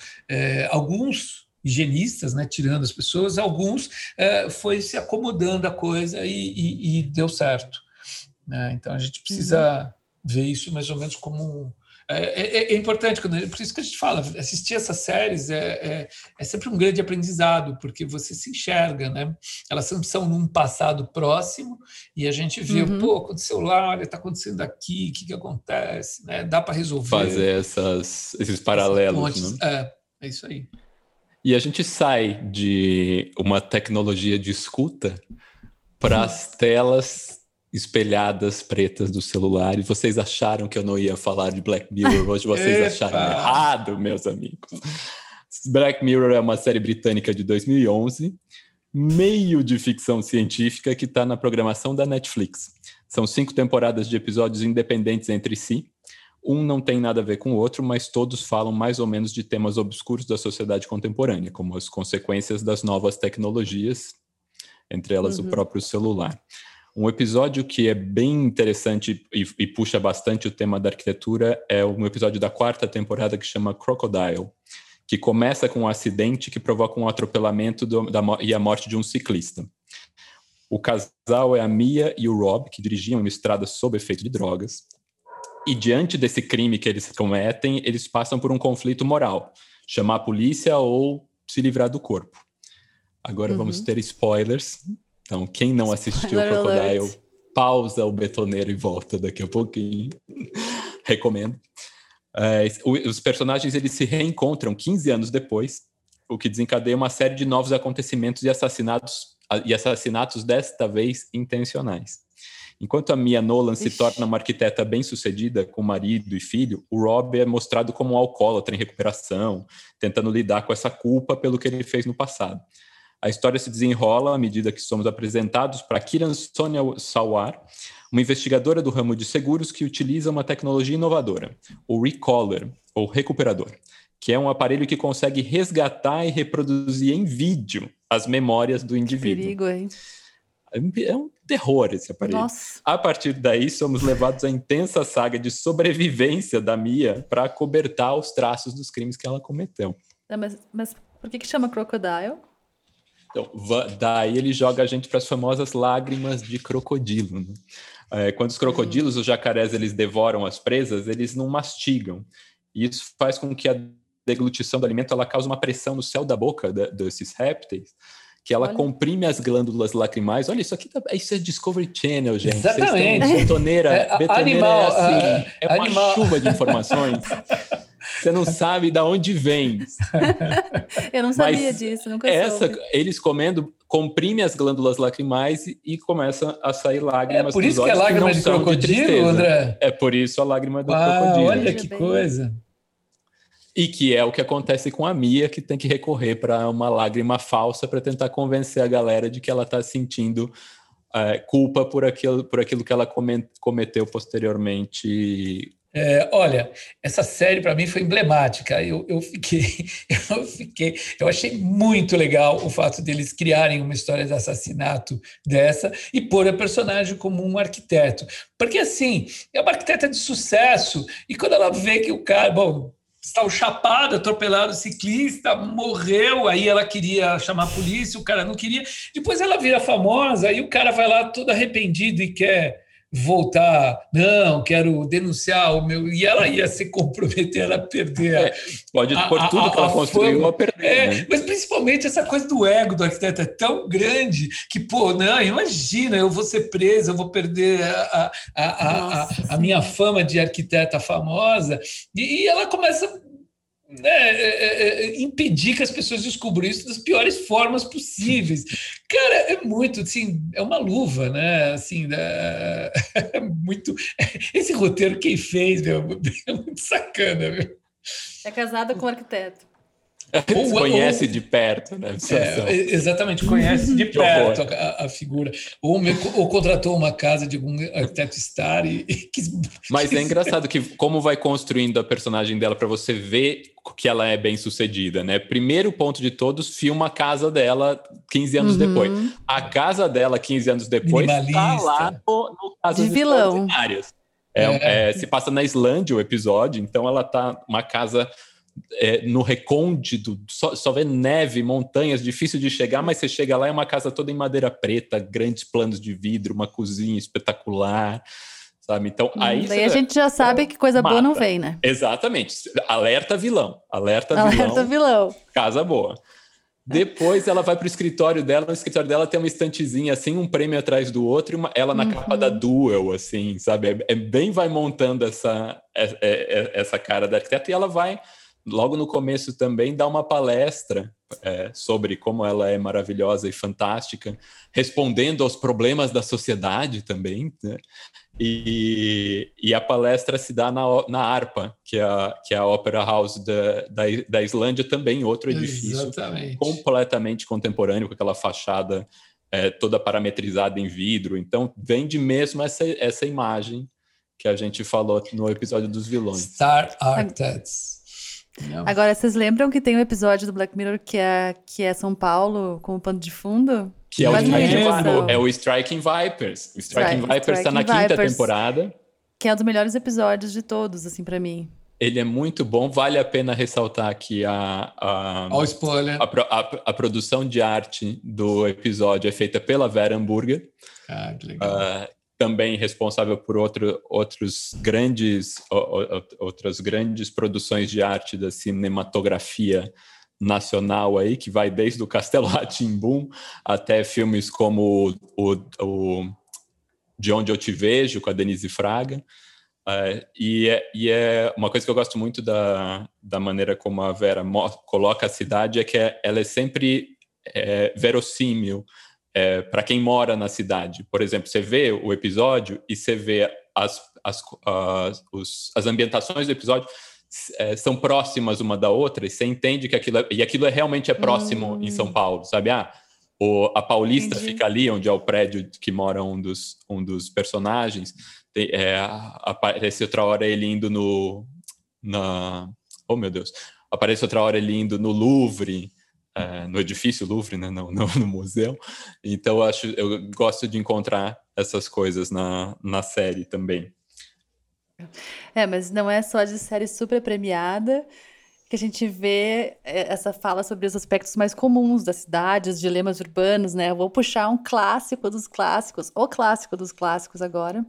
Alguns higienistas, né, tirando as pessoas, alguns é, foi se acomodando a coisa e, e, e deu certo. Né? Então a gente precisa uhum. ver isso mais ou menos como um, é, é, é, importante, quando, por isso que a gente fala, assistir essas séries é, é, é, sempre um grande aprendizado, porque você se enxerga, né? Elas sempre são num passado próximo e a gente vê, uhum. pô, aconteceu lá, olha, está acontecendo aqui, o que, que acontece, né? Dá para resolver. Fazer essas, esses paralelos, né? É, é isso aí. E a gente sai de uma tecnologia de escuta para <laughs> as telas espelhadas pretas do celular e vocês acharam que eu não ia falar de Black Mirror, hoje vocês acharam errado, meus amigos. Black Mirror é uma série britânica de 2011, meio de ficção científica que está na programação da Netflix. São cinco temporadas de episódios independentes entre si. Um não tem nada a ver com o outro, mas todos falam mais ou menos de temas obscuros da sociedade contemporânea, como as consequências das novas tecnologias, entre elas uhum. o próprio celular. Um episódio que é bem interessante e, e, puxa bastante o tema da arquitetura é um episódio da quarta temporada que chama Crocodile, que começa com um acidente que provoca um atropelamento do, da, e a morte de um ciclista. O casal é a Mia e o Rob, que dirigiam uma estrada sob efeito de drogas. E diante desse crime que eles cometem, eles passam por um conflito moral: chamar a polícia ou se livrar do corpo. Agora uhum. vamos ter spoilers então, quem não assistiu o Crocodile, pausa o betoneiro e volta daqui a pouquinho. <laughs> Recomendo. É, os personagens eles se reencontram 15 anos depois, o que desencadeia uma série de novos acontecimentos e assassinatos, e assassinatos desta vez intencionais. Enquanto a Mia Nolan Ixi. se torna uma arquiteta bem-sucedida com marido e filho, o Rob é mostrado como um alcoólatra em recuperação, tentando lidar com essa culpa pelo que ele fez no passado. A história se desenrola à medida que somos apresentados para Kiran Sonia Sawar, uma investigadora do ramo de seguros que utiliza uma tecnologia inovadora, o Recaller, ou recuperador, que é um aparelho que consegue resgatar e reproduzir em vídeo as memórias do indivíduo. Que perigo, hein? É um terror esse aparelho. Nossa. A partir daí, somos levados à intensa saga de sobrevivência da Mia para cobertar os traços dos crimes que ela cometeu. É, mas, mas por que, que chama Crocodile? Então, daí ele joga a gente para as famosas lágrimas de crocodilo. Né? É, quando os crocodilos, os jacarés, eles devoram as presas, eles não mastigam. E isso faz com que a deglutição do alimento ela cause uma pressão no céu da boca da, desses répteis, que ela Olha. comprime as glândulas lacrimais. Olha, isso aqui tá, isso é Discovery Channel, gente. Exatamente. Betoneira, é, betoneira animal, é assim, uh, é uma animal. chuva de informações. <laughs> Você não sabe de onde vem. <laughs> Eu não sabia Mas disso, nunca essa, soube. Eles comendo, comprime as glândulas lacrimais e, começa a sair lágrimas. É por isso que é lágrima de crocodilo, de André? É por isso a lágrima do Uau, crocodilo. Olha que coisa. E que é o que acontece com a Mia, que tem que recorrer para uma lágrima falsa para tentar convencer a galera de que ela está sentindo é, culpa por aquilo, por aquilo que ela cometeu posteriormente é, olha, essa série para mim foi emblemática. Eu, eu, fiquei, <laughs> eu fiquei, eu achei muito legal o fato deles criarem uma história de assassinato dessa e pôr a personagem como um arquiteto, porque assim é uma arquiteta de sucesso e quando ela vê que o cara, bom, está o chapado, atropelado ciclista, morreu, aí ela queria chamar a polícia, o cara não queria. Depois ela vira famosa, aí o cara vai lá todo arrependido e quer voltar, não, quero denunciar o meu. E ela ia se comprometer a perder. É, pode por tudo a, que ela construiu a perder. É, né? Mas principalmente essa coisa do ego do arquiteto é tão grande que, pô, não, imagina, eu vou ser presa, eu vou perder a, a, a, a minha fama de arquiteta famosa. E, e ela começa né, é, é, é, impedir que as pessoas descubram isso das piores formas possíveis. Cara, é muito, assim, é uma luva, né? Assim, <laughs> é, muito. Esse roteiro quem fez, meu, <laughs> é muito sacana, viu? É casada com um arquiteto. Ou, conhece ou, de perto, né? É, exatamente, conhece de <laughs> perto a, a, figura. Ou, me, ou, contratou uma casa de algum arquiteto star e, e quis... <laughs> Mas é engraçado que como vai construindo a personagem dela para você ver que ela é bem sucedida, né? Primeiro ponto de todos, filma a casa dela 15 anos uhum. depois. A casa dela 15 anos depois está lá no, no Casas de vilão. É, é. É, se passa na Islândia o episódio, então ela tá uma casa é, no recôndito, só, só vê neve, montanhas, difícil de chegar, mas você chega lá, é uma casa toda em madeira preta, grandes planos de vidro, uma cozinha espetacular, sabe? Então, hum, aí. Daí a gente já sabe que coisa mata. boa não vem, né? Exatamente. Alerta vilão. Alerta, Alerta vilão. vilão. Casa boa. Depois ela vai para o escritório dela, no escritório dela tem uma estantezinha assim, um prêmio atrás do outro, uma, ela na uhum. capa da Duel, assim, sabe? É, é, bem vai montando essa, é, é, é essa cara da arquiteta e ela vai logo no começo também dá uma palestra é, sobre como ela é maravilhosa e fantástica, respondendo aos problemas da sociedade também, né? E, e, a palestra se dá na, na ARPA, que é a, que é a Opera House da, da, da Islândia, também outro edifício Exatamente. completamente contemporâneo, com aquela fachada é, toda parametrizada em vidro. Então, vende mesmo essa, essa imagem que a gente falou no episódio dos vilões. Star Architects. Agora, vocês lembram que tem um episódio do Black Mirror que é, que é São Paulo com o pano de fundo? Que é o, Striking, é o Striking Vipers. O Striking Vipers está na quinta Vipers, temporada. Que é um dos melhores episódios de todos, assim, para mim. Ele é muito bom, vale a pena ressaltar aqui a, a, oh, spoiler. A, a, a, produção de arte do episódio é feita pela Vera Hamburger. Ah, que legal. Uh, também responsável por outro, outros grandes, outras grandes produções de arte da cinematografia nacional aí, que vai desde o Castelo <laughs> Ratimbum até filmes como o, o, De Onde Eu Te Vejo, com a Denise Fraga. Uh, e, é, e, é, uma coisa que eu gosto muito da, da maneira como a Vera coloca a cidade é que é, ela é sempre é, verossímil, é, para quem mora na cidade. Por exemplo, você vê o episódio e você vê as, as, as, os, as ambientações do episódio é, são próximas uma da outra e você entende que aquilo é, e aquilo é, realmente é próximo hum. em São Paulo, sabe? Ah, o, a Paulista Entendi. fica ali, onde é o prédio que mora um dos, um dos personagens. Tem, é, aparece outra hora ele indo no. Na, oh, meu Deus! Aparece outra hora ele indo no Louvre é, no edifício Louvre, né, no, <laughs> no, no, museu. Então eu acho, eu gosto de encontrar essas coisas na, na série também. É, mas não é só de série super premiada que a gente vê é, essa fala sobre os aspectos mais comuns da cidade, os dilemas urbanos, né? Eu vou puxar um clássico dos clássicos, o clássico dos clássicos agora.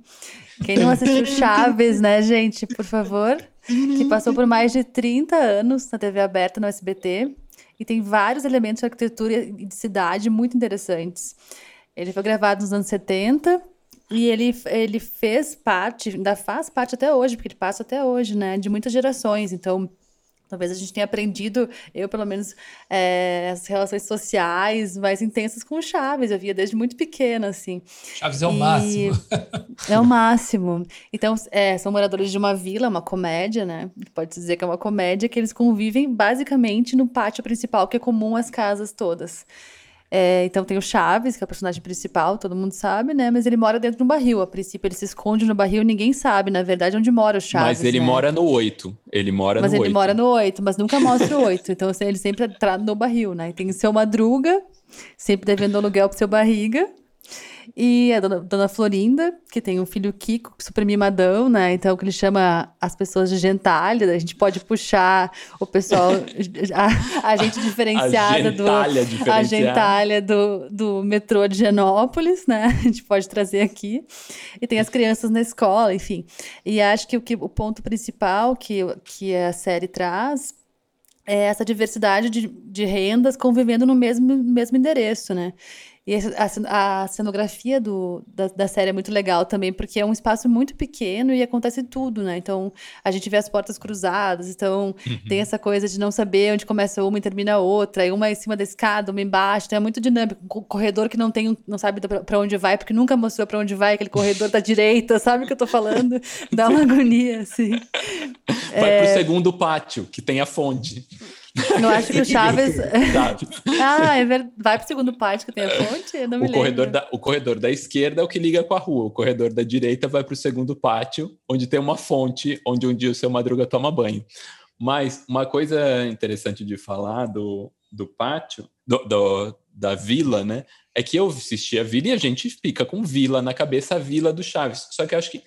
Quem não assistiu <laughs> Chaves, né, gente, por favor, <laughs> que passou por mais de 30 anos na TV aberta no SBT e tem vários elementos de arquitetura e de cidade muito interessantes. Ele foi gravado nos anos 70 e ele, ele fez parte, ainda faz parte até hoje, porque ele passa até hoje, né, de muitas gerações. Então, Talvez a gente tenha aprendido, eu pelo menos, é, as relações sociais mais intensas com o Chaves. Eu via desde muito pequena, assim. Chaves é o e... máximo. É o máximo. Então, é, são moradores de uma vila, uma comédia, né? Pode dizer que é uma comédia, que eles convivem basicamente no pátio principal, que é comum às casas todas. É, então tem o Chaves, que é o personagem principal, todo mundo sabe, né? Mas ele mora dentro de um barril. A princípio ele se esconde no barril, ninguém sabe, na verdade, onde mora o Chaves. Mas ele né? mora no 8. Ele mora mas no 8. Mas ele mora no 8, mas nunca mostra o 8. Então assim, ele sempre entra no barril, né? E tem o seu Madruga, sempre devendo aluguel pro seu barriga. E a dona, dona, Florinda, que tem um filho Kiko, super mimadão, né? Então, que ele chama as pessoas de gentalha. A gente pode puxar o pessoal, a, a gente diferenciada a do. A gentalha do, do metrô de Genópolis, né? A gente pode trazer aqui. E tem as crianças na escola, enfim. E acho que o, que, o ponto principal que, que a série traz é essa diversidade de, de rendas convivendo no mesmo, mesmo endereço, né? E a, a cenografia do, da, da, série é muito legal também, porque é um espaço muito pequeno e acontece tudo, né? Então, a gente vê as portas cruzadas, então uhum. tem essa coisa de não saber onde começa uma e termina a outra, e uma em cima da escada, uma embaixo, então é muito dinâmico. Um corredor que não tem, não sabe para onde vai, porque nunca mostrou para onde vai, aquele corredor da direita, <laughs> sabe o que eu tô falando? Dá uma agonia, assim. Vai é... pro segundo pátio, que tem a fonte. <laughs> Eu acho que o <laughs> Chaves. ah, é verdade. Vai pro segundo pátio que tem a fonte? Eu não me o corredor Da, o corredor da esquerda é o que liga com a rua. O corredor da direita vai pro segundo pátio, onde tem uma fonte, onde um dia o seu madruga toma banho. Mas uma coisa interessante de falar do, do pátio, do, do, da vila, né? É que eu assisti a vila e a gente fica com vila na cabeça, a vila do Chaves. Só que eu acho que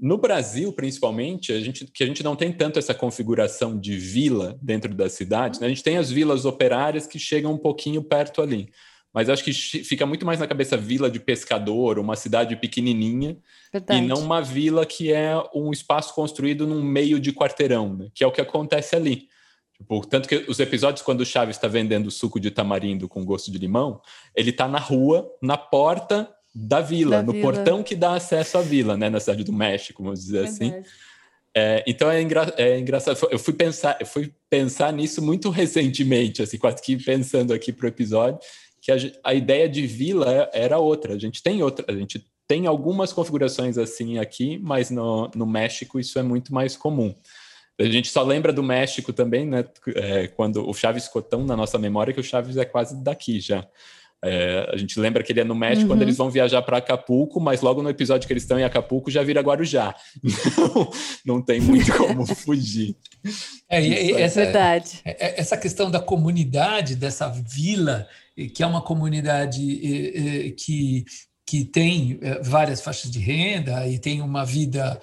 no Brasil, principalmente, a gente, que a gente não tem tanto essa configuração de vila dentro das cidades, né? a gente tem as vilas operárias que chegam um pouquinho perto ali. Mas acho que fica muito mais na cabeça vila de pescador, uma cidade pequenininha, Verdade. e não uma vila que é um espaço construído num meio de quarteirão, né? que é o que acontece ali. Tipo, tanto que os episódios quando o Chaves está vendendo suco de tamarindo com gosto de limão, ele está na rua, na porta da vila, da no vila. portão que dá acesso à vila, né, na cidade do México, vamos dizer assim. É, então é, engra é, engraçado. Eu fui pensar, eu fui pensar nisso muito <laughs> recentemente, assim, quase que pensando aqui para o episódio, que a, a, ideia de vila era outra. A gente tem outra, a gente tem algumas configurações assim aqui, mas no, no México isso é muito mais comum. A gente só lembra do México também, né? É, quando o Chaves ficou tão na nossa memória que o Chaves é quase daqui já. É, a gente lembra que ele é no México uhum. quando eles vão viajar para Acapulco, mas logo no episódio que eles estão em Acapulco já vira Guarujá. <laughs> Então, não tem muito como <laughs> fugir. É, e, essa, é verdade. É, é, essa questão da comunidade, dessa vila, que é uma comunidade que que tem é, várias faixas de renda e tem uma vida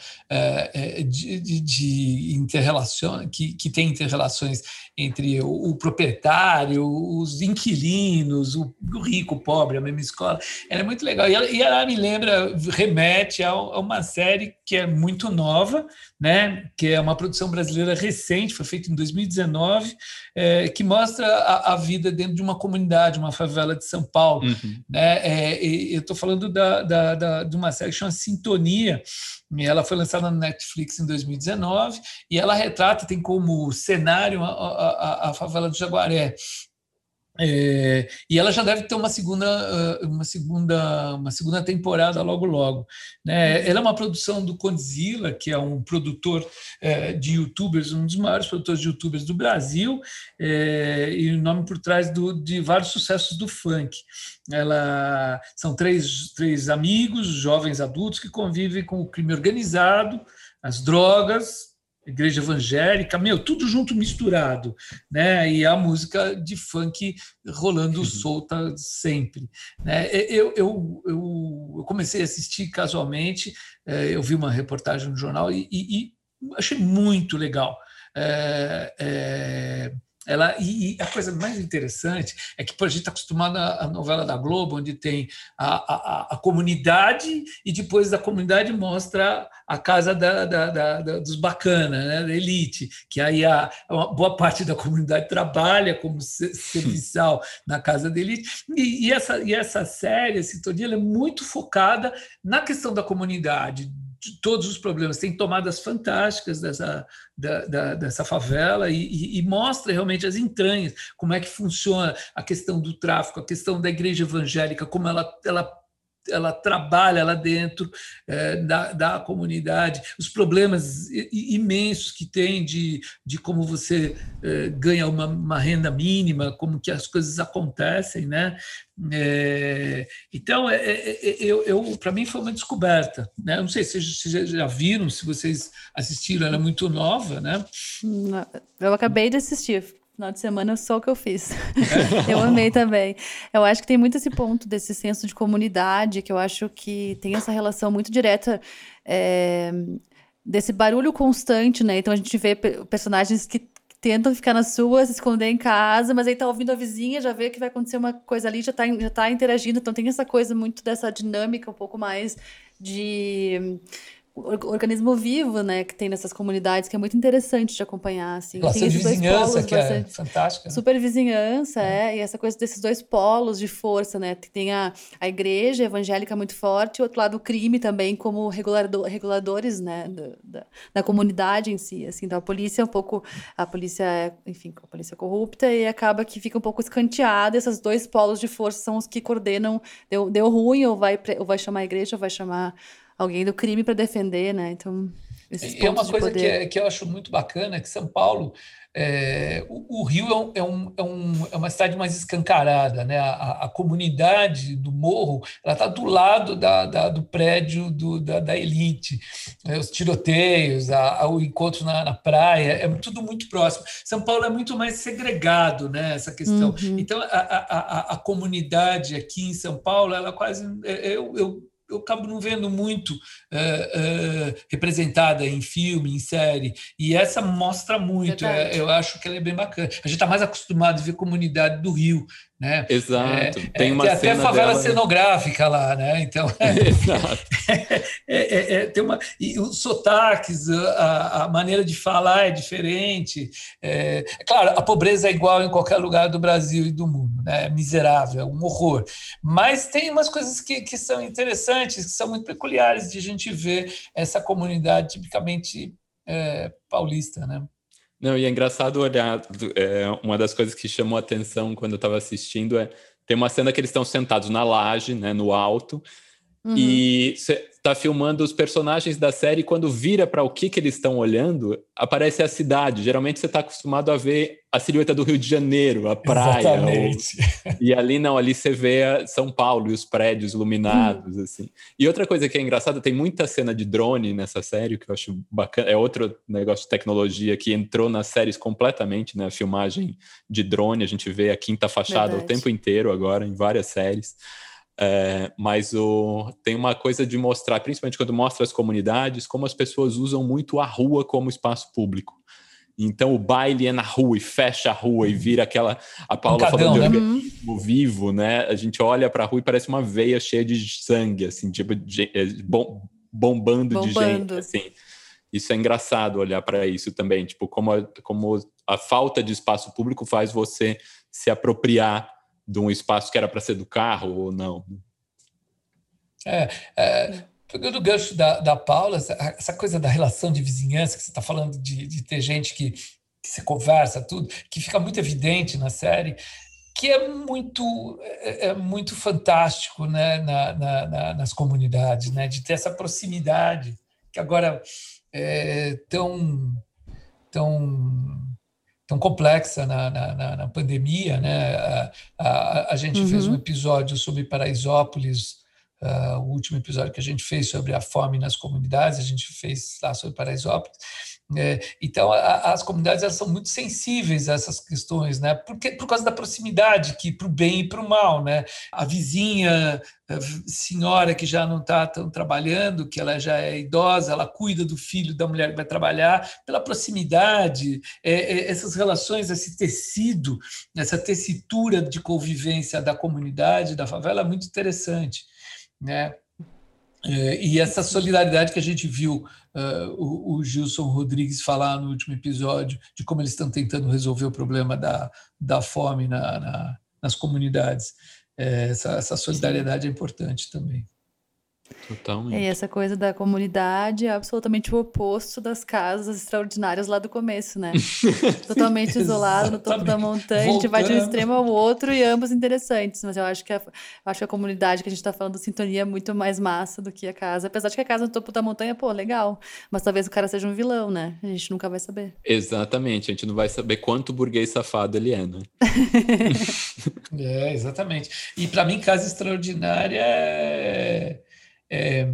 de, de, de interrelação, que, que tem interrelações entre o, o proprietário, os inquilinos, o, o, rico, o pobre, a mesma escola. Ela é muito legal. E ela, e ela me lembra, remete a, a, uma série que é muito nova, né? que é uma produção brasileira recente, foi feita em 2019, é, que mostra a, a, vida dentro de uma comunidade, uma favela de São Paulo. Uhum. Né? É, eu estou falando da, da, da, de uma série que chama Sintonia, ela foi lançada na Netflix em 2019 e ela retrata, tem como cenário a, a, a favela do Jaguaré. É, e ela já deve ter uma segunda, ah, uma segunda, uma segunda temporada logo logo. Né? Ela é uma produção do Condzilla, que é um produtor é, de YouTubers, um dos maiores produtores de YouTubers do Brasil, é, e o nome por trás do, de vários sucessos do funk. Ela são três, três amigos, jovens adultos que convivem com o crime organizado, as drogas igreja evangélica, meu, tudo junto misturado, né? E a música de funk rolando uhum. solta sempre, né? Eu, eu, eu, comecei a assistir casualmente, é, eu vi uma reportagem no jornal e, e, e achei muito legal. É, é, ela, e, e, a coisa mais interessante é que a gente está acostumado à novela da Globo, onde tem a, a, a, comunidade e depois da comunidade mostra a casa da, da, da, da dos bacana, né, da elite, que aí a, uma boa parte da comunidade trabalha como serviçal na casa da elite. E, e, essa, e essa série, esse Sintonia, é muito focada na questão da comunidade, de todos os problemas. Tem tomadas fantásticas dessa, da, da, dessa favela e, e, e, mostra realmente as entranhas, como é que funciona a questão do tráfico, a questão da igreja evangélica, como ela, ela ela trabalha lá dentro é, da, da comunidade, os problemas imensos que tem de, de como você é, ganha uma, uma, renda mínima, como que as coisas acontecem, né? É, então, é, é, é, eu, eu para mim foi uma descoberta, né? não sei se vocês já viram, se vocês assistiram, ela é muito nova, né? Eu acabei de assistir, Final de semana só o que eu fiz. <laughs> eu amei também. Eu acho que tem muito esse ponto desse senso de comunidade, que eu acho que tem essa relação muito direta é, desse barulho constante, né? Então a gente vê personagens que tentam ficar na sua, se esconder em casa, mas aí tá ouvindo a vizinha, já vê que vai acontecer uma coisa ali, já tá, já tá interagindo. Então tem essa coisa muito dessa dinâmica um pouco mais de organismo vivo, né, que tem nessas comunidades, que é muito interessante de acompanhar, assim. Relação tem de vizinhança, que é fantástica. Né? Super vizinhança, é. é. e essa coisa desses dois polos de força, né, tem a, a igreja evangélica muito forte, e outro lado o crime também, como regulador, reguladores, né, da, da, comunidade em si, assim, então a polícia é um pouco, a polícia é, enfim, a polícia é corrupta, e acaba que fica um pouco escanteada, esses dois polos de força são os que coordenam, deu, deu ruim, ou vai, ou vai chamar a igreja, ou vai chamar alguém do crime para defender, né? Então, é uma coisa que, é, que eu acho muito bacana, que São Paulo, é, o, o, Rio é, um, é, um, é, uma cidade mais escancarada, né? A, a comunidade do morro, ela está do lado da, da, do prédio do, da, da elite, né? os tiroteios, a, a, o encontro na, na, praia, é tudo muito próximo. São Paulo é muito mais segregado, né? Essa questão. Uhum. Então, a, a, a, comunidade aqui em São Paulo, ela quase é, eu, eu eu acabo não vendo muito uh, uh, representada em filme, em série. E essa mostra muito. É, eu acho que ela é bem bacana. A gente está mais acostumado a ver comunidade do Rio, né? Exato. É, tem, é, tem até favela dela, cenográfica lá, né? Então. <laughs> <laughs> É, é, é, tem uma e os sotaques, a, a, maneira de falar é diferente. É, claro, a pobreza é igual em qualquer lugar do Brasil e do mundo, né? É miserável, é um horror. Mas tem umas coisas que, que são interessantes, que são muito peculiares de a gente ver essa comunidade tipicamente paulista, né? Não, e é engraçado olhar. É, uma das coisas que chamou atenção quando eu estava assistindo é tem uma cena que eles estão sentados na laje, né, no alto, Uhum. E você está filmando os personagens da série, e quando vira para o que, que eles estão olhando, aparece a cidade. Geralmente você está acostumado a ver a silhueta do Rio de Janeiro, a praia. Exatamente. Ou... <laughs> E ali não, ali você vê São Paulo e os prédios iluminados, uhum. assim. E outra coisa que é engraçada, tem muita cena de drone nessa série, que eu acho bacana. É outro negócio de tecnologia que entrou nas séries completamente, né? A filmagem de drone, a gente vê a quinta fachada Verdade. o tempo inteiro agora, em várias séries. É, mas o, tem uma coisa de mostrar, principalmente quando mostra as comunidades, como as pessoas usam muito a rua como espaço público. Então o baile é na rua e fecha a rua e vira aquela. A Paula um falou de né? organismo vivo, né? A gente olha para a rua e parece uma veia cheia de sangue, assim, tipo, de, é, bom, bombando, bombando, de gente. Assim. Isso é engraçado olhar para isso também, tipo, como a, como a falta de espaço público faz você se apropriar de um espaço que era para ser do carro ou não. É, é, pegando o gancho da, da Paula, essa, essa, coisa da relação de vizinhança, que você está falando de, de, ter gente que, que se conversa, tudo, que fica muito evidente na série, que é muito é, é muito fantástico né, na, na, na, nas comunidades, né, de ter essa proximidade que agora é tão tão tão complexa na, na, na pandemia. Né? A, a, a gente uhum. fez um uhum. episódio sobre Paraisópolis, uh, o último episódio que a gente fez sobre a fome nas comunidades, a gente fez lá sobre Paraisópolis. É, então, a, as comunidades elas são muito sensíveis a essas questões, né? Porque, por causa da proximidade, que para o bem e para o mal, né? A vizinha, a senhora que já não está tão trabalhando, que ela já é idosa, ela cuida do filho da mulher que vai trabalhar, pela proximidade, é, é, essas relações, esse tecido, essa tessitura de convivência da comunidade, da favela, é muito interessante, né? É, e essa solidariedade que a gente viu uh, o, o, Gilson Rodrigues falar no último episódio, de como eles estão tentando resolver o problema da, da fome na, na, nas comunidades. É, essa, essa solidariedade é importante também. Totalmente. E essa coisa da comunidade é absolutamente o oposto das casas extraordinárias lá do começo, né? <laughs> Totalmente isolado no topo da montanha, Voltando. a gente vai de um extremo ao outro e ambos interessantes. Mas eu acho que a, acho que a comunidade que a gente está falando, sintonia, é muito mais massa do que a casa. Apesar de que a casa no topo da montanha, pô, legal. Mas talvez o cara seja um vilão, né? A gente nunca vai saber. Exatamente, a gente não vai saber quanto burguês safado ele é, né? <laughs> <laughs> é, exatamente. E para mim, casa extraordinária é é,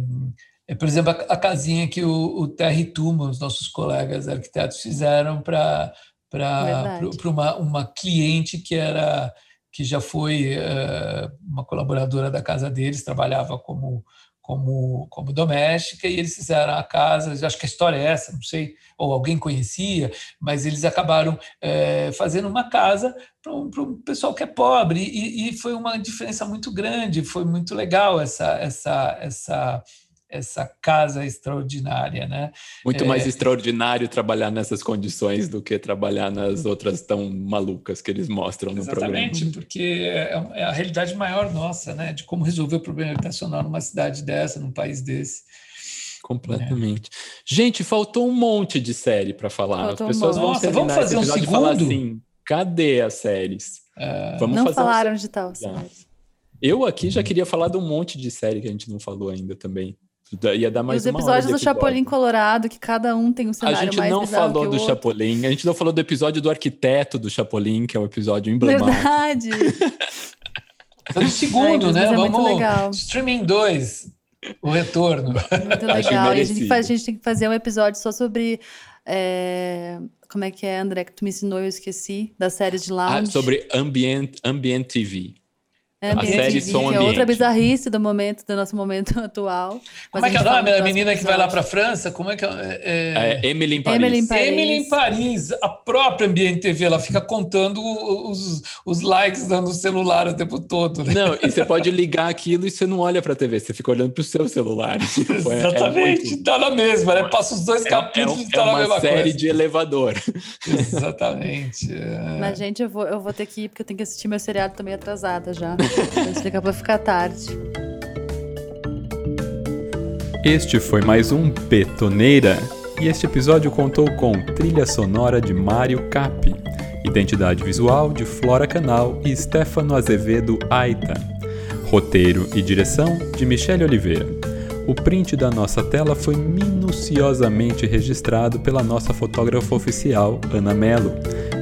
é, por exemplo, a, a, casinha que o, o Terry Tuma, os nossos colegas arquitetos, fizeram para uma, uma cliente que era que já foi uh, uma colaboradora da casa deles, trabalhava como como, como doméstica e eles fizeram a casa, acho que a história é essa, não sei, ou alguém conhecia, mas eles acabaram é, fazendo uma casa para um, pessoal que é pobre e, e, foi uma diferença muito grande, foi muito legal essa essa essa essa casa extraordinária, né? Muito é... mais extraordinário trabalhar nessas condições do que trabalhar nas outras tão malucas que eles mostram no Exatamente, programa. Exatamente, porque é, é a realidade maior nossa, né? De como resolver o problema habitacional numa cidade dessa, num país desse. Completamente. É. Gente, faltou um monte de série para falar. Faltou As pessoas um vão Nossa, vamos fazer um segundo? falar assim, cadê as séries? É... Vamos não fazer falaram um... de tal série. Eu aqui já queria falar de um monte de série que a gente não falou ainda também. Ia dar mais Os episódios do Chapolin Colorado, que cada um tem um cenário mais A gente não falou do. Chapolin, a gente não falou do episódio do arquiteto do Chapolin, que é um episódio emblemático. Verdade. no segundo, Ai, né? É Vamos. Legal. Streaming 2, o retorno. Muito <laughs> legal. E a gente, faz, a gente tem que fazer um episódio só sobre. É... Como é que é, André, que tu me ensinou e eu esqueci, das séries de lounge. Ah, sobre ambient, ambient TV. É, a série Som Ambiente. É outra bizarrice do momento, do nosso momento <laughs> atual. Como é que é o nome da menina que vai lá para a França? Como é que é? é... é Emily em Paris. Emily em Paris. Emily em Paris. A própria Ambiente TV, ela fica contando os, os likes no celular o tempo todo. Né? Não, e você pode ligar aquilo e você não olha para a TV, você fica olhando para o seu celular. <laughs> Tipo, é, Exatamente, muito... tá na mesma, né? Passa os dois capítulos e tá na mesma coisa. É uma série de elevador. Exatamente. Mas, gente, eu vou, eu vou ter que ir, porque eu tenho que assistir meu seriado também atrasada já. Daqui a pouco ficar tarde. Este foi mais um Betoneira e este episódio contou com trilha sonora de Mário Capi, identidade visual de Flora Canal e Stefano Azevedo Aita, roteiro e direção de Michele Oliveira. O print da nossa tela foi minuciosamente registrado pela nossa fotógrafa oficial, Ana Mello.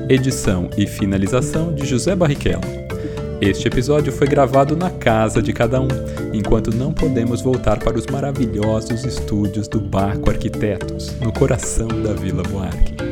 Edição e finalização de José Barrichello. Este episódio foi gravado na casa de cada um, enquanto não podemos voltar para os maravilhosos estúdios do Barco Arquitetos, no coração da Vila Buarque.